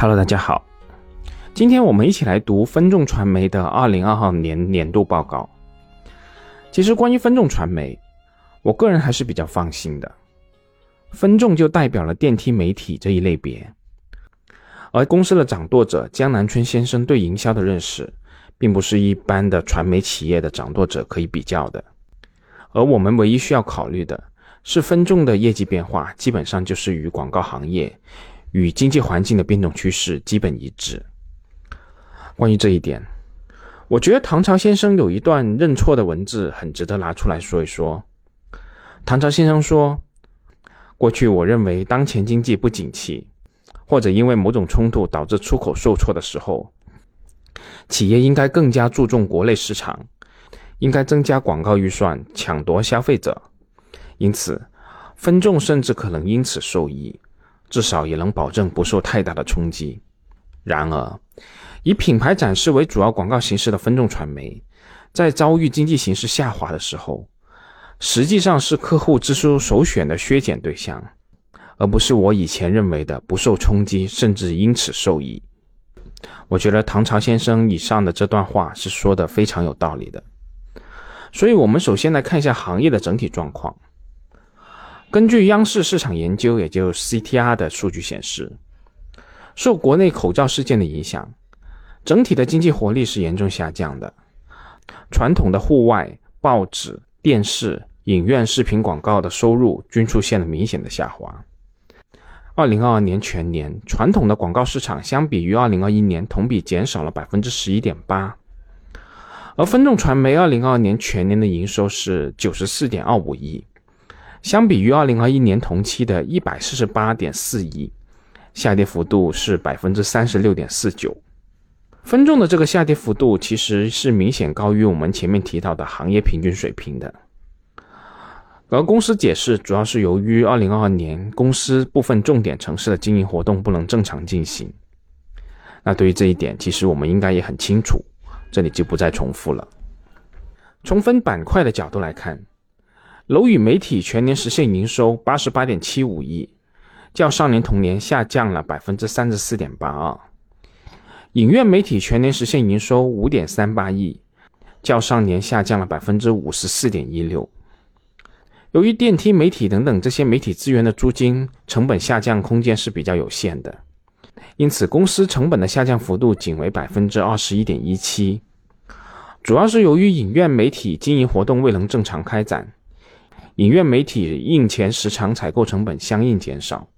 Hello，大家好，今天我们一起来读分众传媒的二零二二年年度报告。其实关于分众传媒，我个人还是比较放心的。分众就代表了电梯媒体这一类别，而公司的掌舵者江南春先生对营销的认识，并不是一般的传媒企业的掌舵者可以比较的。而我们唯一需要考虑的是，分众的业绩变化基本上就是与广告行业。与经济环境的变动趋势基本一致。关于这一点，我觉得唐朝先生有一段认错的文字很值得拿出来说一说。唐朝先生说：“过去我认为，当前经济不景气，或者因为某种冲突导致出口受挫的时候，企业应该更加注重国内市场，应该增加广告预算，抢夺消费者。因此，分众甚至可能因此受益。”至少也能保证不受太大的冲击。然而，以品牌展示为主要广告形式的分众传媒，在遭遇经济形势下滑的时候，实际上是客户支出首选的削减对象，而不是我以前认为的不受冲击，甚至因此受益。我觉得唐朝先生以上的这段话是说的非常有道理的。所以，我们首先来看一下行业的整体状况。根据央视市场研究，也就 CTR 的数据显示，受国内口罩事件的影响，整体的经济活力是严重下降的。传统的户外、报纸、电视、影院视频广告的收入均出现了明显的下滑。二零二二年全年，传统的广告市场相比于二零二一年同比减少了百分之十一点八，而分众传媒二零二二年全年的营收是九十四点二五亿。相比于二零二一年同期的一百四十八点四亿，下跌幅度是百分之三十六点四九。分众的这个下跌幅度其实是明显高于我们前面提到的行业平均水平的。而公司解释，主要是由于二零二二年公司部分重点城市的经营活动不能正常进行。那对于这一点，其实我们应该也很清楚，这里就不再重复了。从分板块的角度来看。楼宇媒体全年实现营收八十八点七五亿，较上年同年下降了百分之三十四点八二。影院媒体全年实现营收五点三八亿，较上年下降了百分之五十四点一六。由于电梯媒体等等这些媒体资源的租金成本下降空间是比较有限的，因此公司成本的下降幅度仅为百分之二十一点一七，主要是由于影院媒体经营活动未能正常开展。影院媒体印钱时长采购成本相应减少，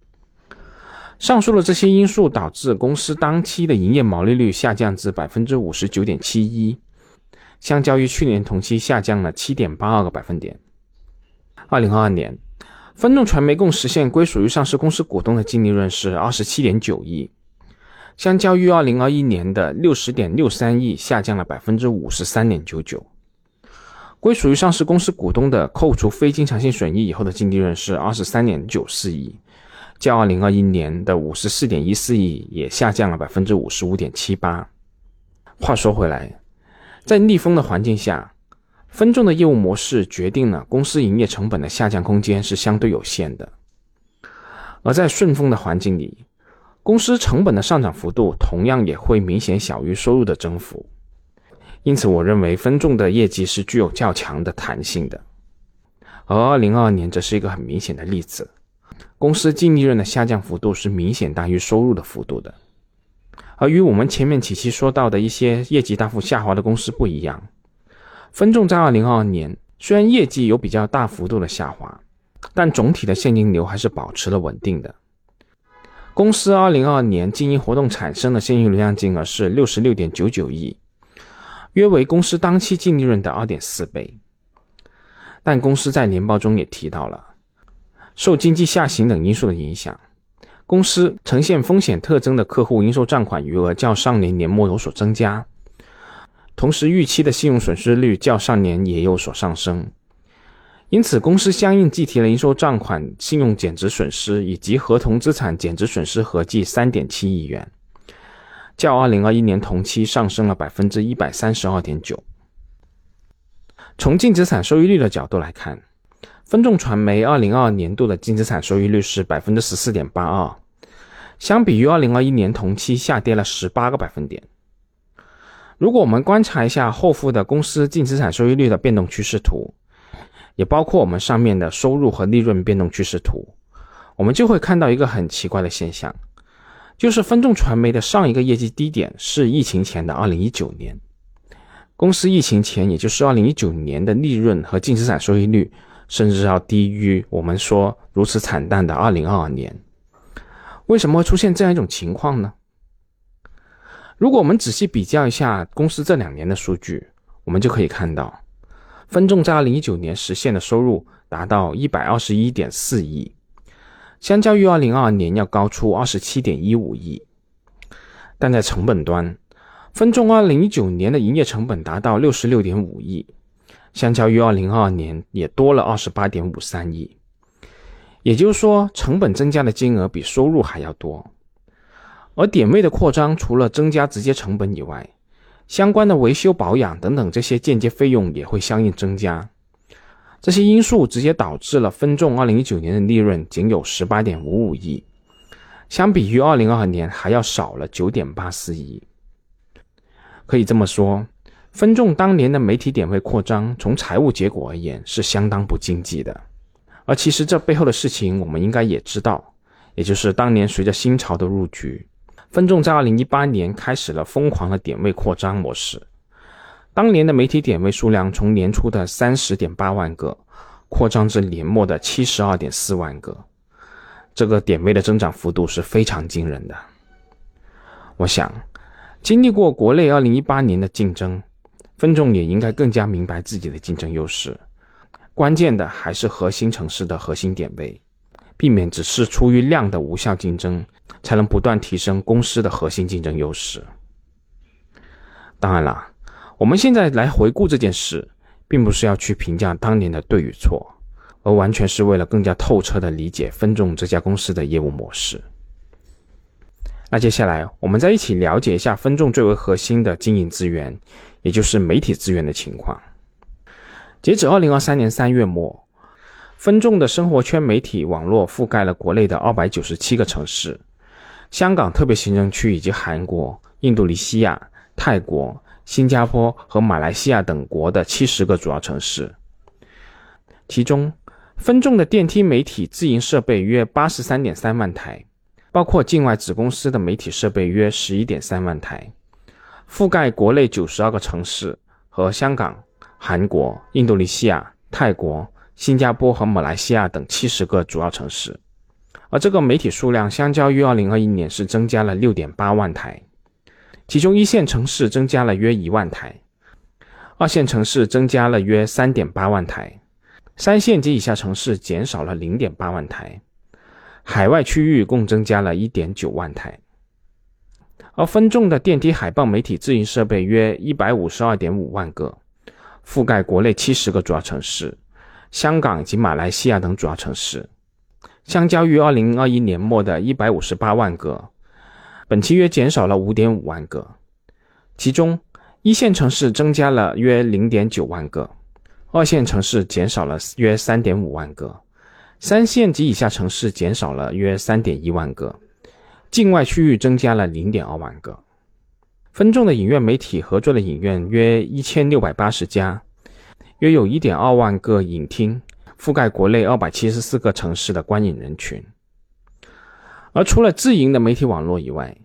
上述的这些因素导致公司当期的营业毛利率下降至百分之五十九点七一，相较于去年同期下降了七点八二个百分点。二零二二年，分众传媒共实现归属于上市公司股东的净利润是二十七点九亿，相较于二零二一年的六十点六三亿下降了百分之五十三点九九。归属于上市公司股东的扣除非经常性损益以后的净利润是二十三点九四亿，较二零二一年的五十四点一四亿也下降了百分之五十五点七八。话说回来，在逆风的环境下，分众的业务模式决定了公司营业成本的下降空间是相对有限的；而在顺风的环境里，公司成本的上涨幅度同样也会明显小于收入的增幅。因此，我认为分众的业绩是具有较强的弹性的，而二零二二年则是一个很明显的例子，公司净利润的下降幅度是明显大于收入的幅度的。而与我们前面几期说到的一些业绩大幅下滑的公司不一样，分众在二零二二年虽然业绩有比较大幅度的下滑，但总体的现金流还是保持了稳定的。公司二零二二年经营活动产生的现金流量金额是六十六点九九亿。约为公司当期净利润的二点四倍，但公司在年报中也提到了，受经济下行等因素的影响，公司呈现风险特征的客户应收账款余额较上年年末有所增加，同时预期的信用损失率较上年也有所上升，因此公司相应计提了应收账款信用减值损失以及合同资产减值损失合计三点七亿元。较二零二一年同期上升了百分之一百三十二点九。从净资产收益率的角度来看，分众传媒二零二二年度的净资产收益率是百分之十四点八二，相比于二零二一年同期下跌了十八个百分点。如果我们观察一下后付的公司净资产收益率的变动趋势图，也包括我们上面的收入和利润变动趋势图，我们就会看到一个很奇怪的现象，就是分众传媒的上一个业绩低点是疫情前的二零一九年。公司疫情前，也就是二零一九年的利润和净资产收益率，甚至要低于我们说如此惨淡的二零二二年。为什么会出现这样一种情况呢？如果我们仔细比较一下公司这两年的数据，我们就可以看到，分众在二零一九年实现的收入达到一百二十一点四亿，相较于二零二二年要高出二十七点一五亿，但在成本端。分众二零一九年的营业成本达到六十六点五亿，相较于二零二二年也多了二十八点五三亿，也就是说，成本增加的金额比收入还要多。而点位的扩张，除了增加直接成本以外，相关的维修保养等等这些间接费用也会相应增加。这些因素直接导致了分众二零一九年的利润仅有十八点五五亿，相比于二零二二年还要少了九点八四亿。可以这么说，分众当年的媒体点位扩张，从财务结果而言是相当不经济的。而其实这背后的事情，我们应该也知道，也就是当年随着新潮的入局，分众在二零一八年开始了疯狂的点位扩张模式。当年的媒体点位数量从年初的三十点八万个，扩张至年末的七十二点四万个，这个点位的增长幅度是非常惊人的。我想。经历过国内二零一八年的竞争，分众也应该更加明白自己的竞争优势。关键的还是核心城市的核心点位，避免只是出于量的无效竞争，才能不断提升公司的核心竞争优势。当然了，我们现在来回顾这件事，并不是要去评价当年的对与错，而完全是为了更加透彻的理解分众这家公司的业务模式。那接下来，我们再一起了解一下分众最为核心的经营资源，也就是媒体资源的情况。截止二零二三年三月末，分众的生活圈媒体网络覆盖了国内的二百九十七个城市，香港特别行政区以及韩国、印度尼西亚、泰国、新加坡和马来西亚等国的七十个主要城市。其中，分众的电梯媒体自营设备约八十三点三万台。包括境外子公司的媒体设备约十一点三万台，覆盖国内九十二个城市和香港、韩国、印度尼西亚、泰国、新加坡和马来西亚等七十个主要城市。而这个媒体数量相较于二零二一年是增加了六点八万台，其中一线城市增加了约一万台，二线城市增加了约三点八万台，三线及以下城市减少了零点八万台。海外区域共增加了一点九万台，而分众的电梯海报媒体自营设备约一百五十二点五万个，覆盖国内七十个主要城市、香港及马来西亚等主要城市。相较于二零二一年末的一百五十八万个，本期约减少了五点五万个。其中，一线城市增加了约零点九万个，二线城市减少了约三点五万个。三线及以下城市减少了约三点一万个，境外区域增加了零点二万个。分众的影院媒体合作的影院约一千六百八十家，约有一点二万个影厅，覆盖国内二百七十四个城市的观影人群。而除了自营的媒体网络以外，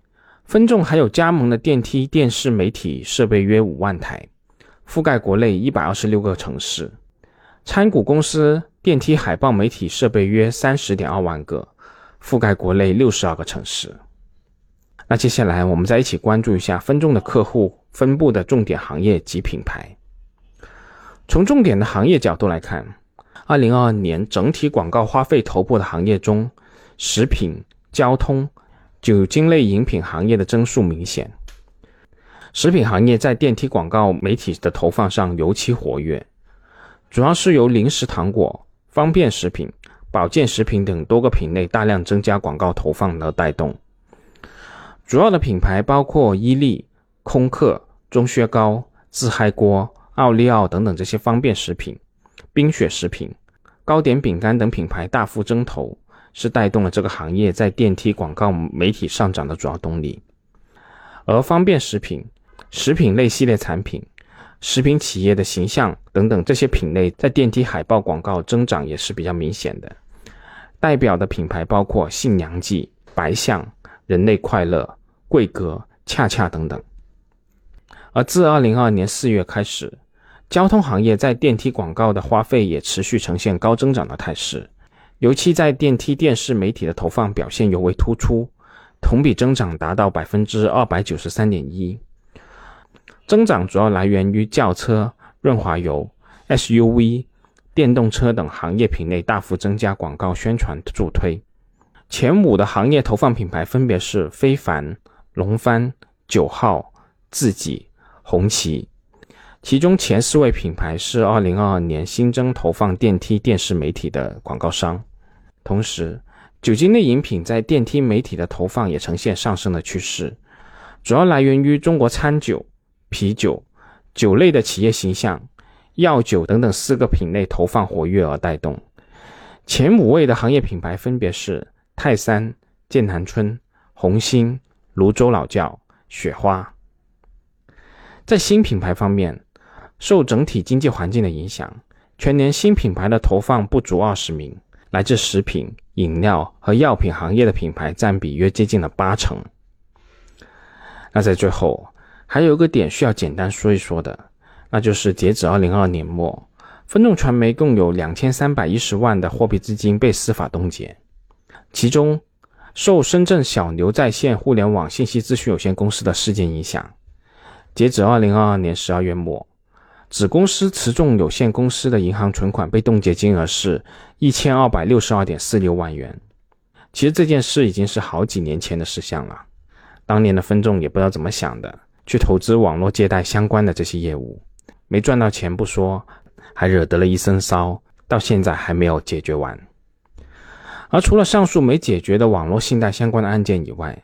分众还有加盟的电梯电视媒体设备约五万台，覆盖国内一百二十六个城市。参股公司电梯海报媒体设备约三十点二万个，覆盖国内六十二个城市。那接下来我们再一起关注一下分众的客户分布的重点行业及品牌。从重点的行业角度来看，二零二二年整体广告花费头部的行业中，食品、交通、酒精类饮品行业的增速明显。食品行业在电梯广告媒体的投放上尤其活跃。主要是由零食、糖果、方便食品、保健食品等多个品类大量增加广告投放而带动。主要的品牌包括伊利、空客、钟薛高、自嗨锅、奥利奥等等这些方便食品、冰雪食品、糕点饼干等品牌大幅增投，是带动了这个行业在电梯广告媒体上涨的主要动力。而方便食品、食品类系列产品、食品企业的形象等等这些品类，在电梯海报广告增长也是比较明显的。代表的品牌包括信娘记、白象、人类快乐、贵格、恰恰等等。而自二零二二年四月开始，交通行业在电梯广告的花费也持续呈现高增长的态势，尤其在电梯电视媒体的投放表现尤为突出，同比增长达到百分之二百九十三点一。增长主要来源于轿车、润滑油、SUV、电动车等行业品类大幅增加广告宣传助推。前五的行业投放品牌分别是非凡、龙帆、九号、自己。红旗，其中前四位品牌是二零二二年新增投放电梯电视媒体的广告商。同时，酒精类饮品在电梯媒体的投放也呈现上升的趋势，主要来源于中国餐酒、啤酒、酒类的企业形象、药酒等等四个品类投放活跃而带动。前五位的行业品牌分别是泰山、剑南春、红星、泸州老窖、雪花。在新品牌方面，受整体经济环境的影响，全年新品牌的投放不足二十名，来自食品、饮料和药品行业的品牌占比约接近了八成。那在最后，还有一个点需要简单说一说的，那就是截止二零二二年末，分众传媒共有两千三百一十万的货币资金被司法冻结，其中受深圳小牛在线互联网信息咨询有限公司的事件影响。截止二零二二年十二月末，子公司持众有限公司的银行存款被冻结金额是一千二百六十二点四六万元。其实这件事已经是好几年前的事项了，当年的分众也不知道怎么想的，去投资网络借贷相关的这些业务，没赚到钱不说，还惹得了一身骚，到现在还没有解决完。而除了上述没解决的网络信贷相关的案件以外，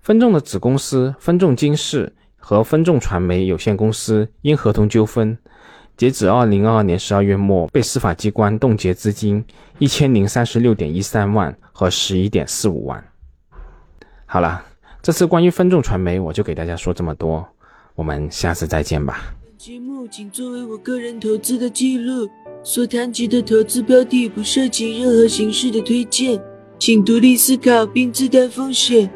分众的子公司分众金视。和分众传媒有限公司因合同纠纷，截止二零二二年十二月末，被司法机关冻结资金一千零三十六点一三万和十一点四五万。好了，这次关于分众传媒，我就给大家说这么多，我们下次再见吧。本节目仅作为我个人投资的记录，所谈及的投资标的不涉及任何形式的推荐，请独立思考并自担风险。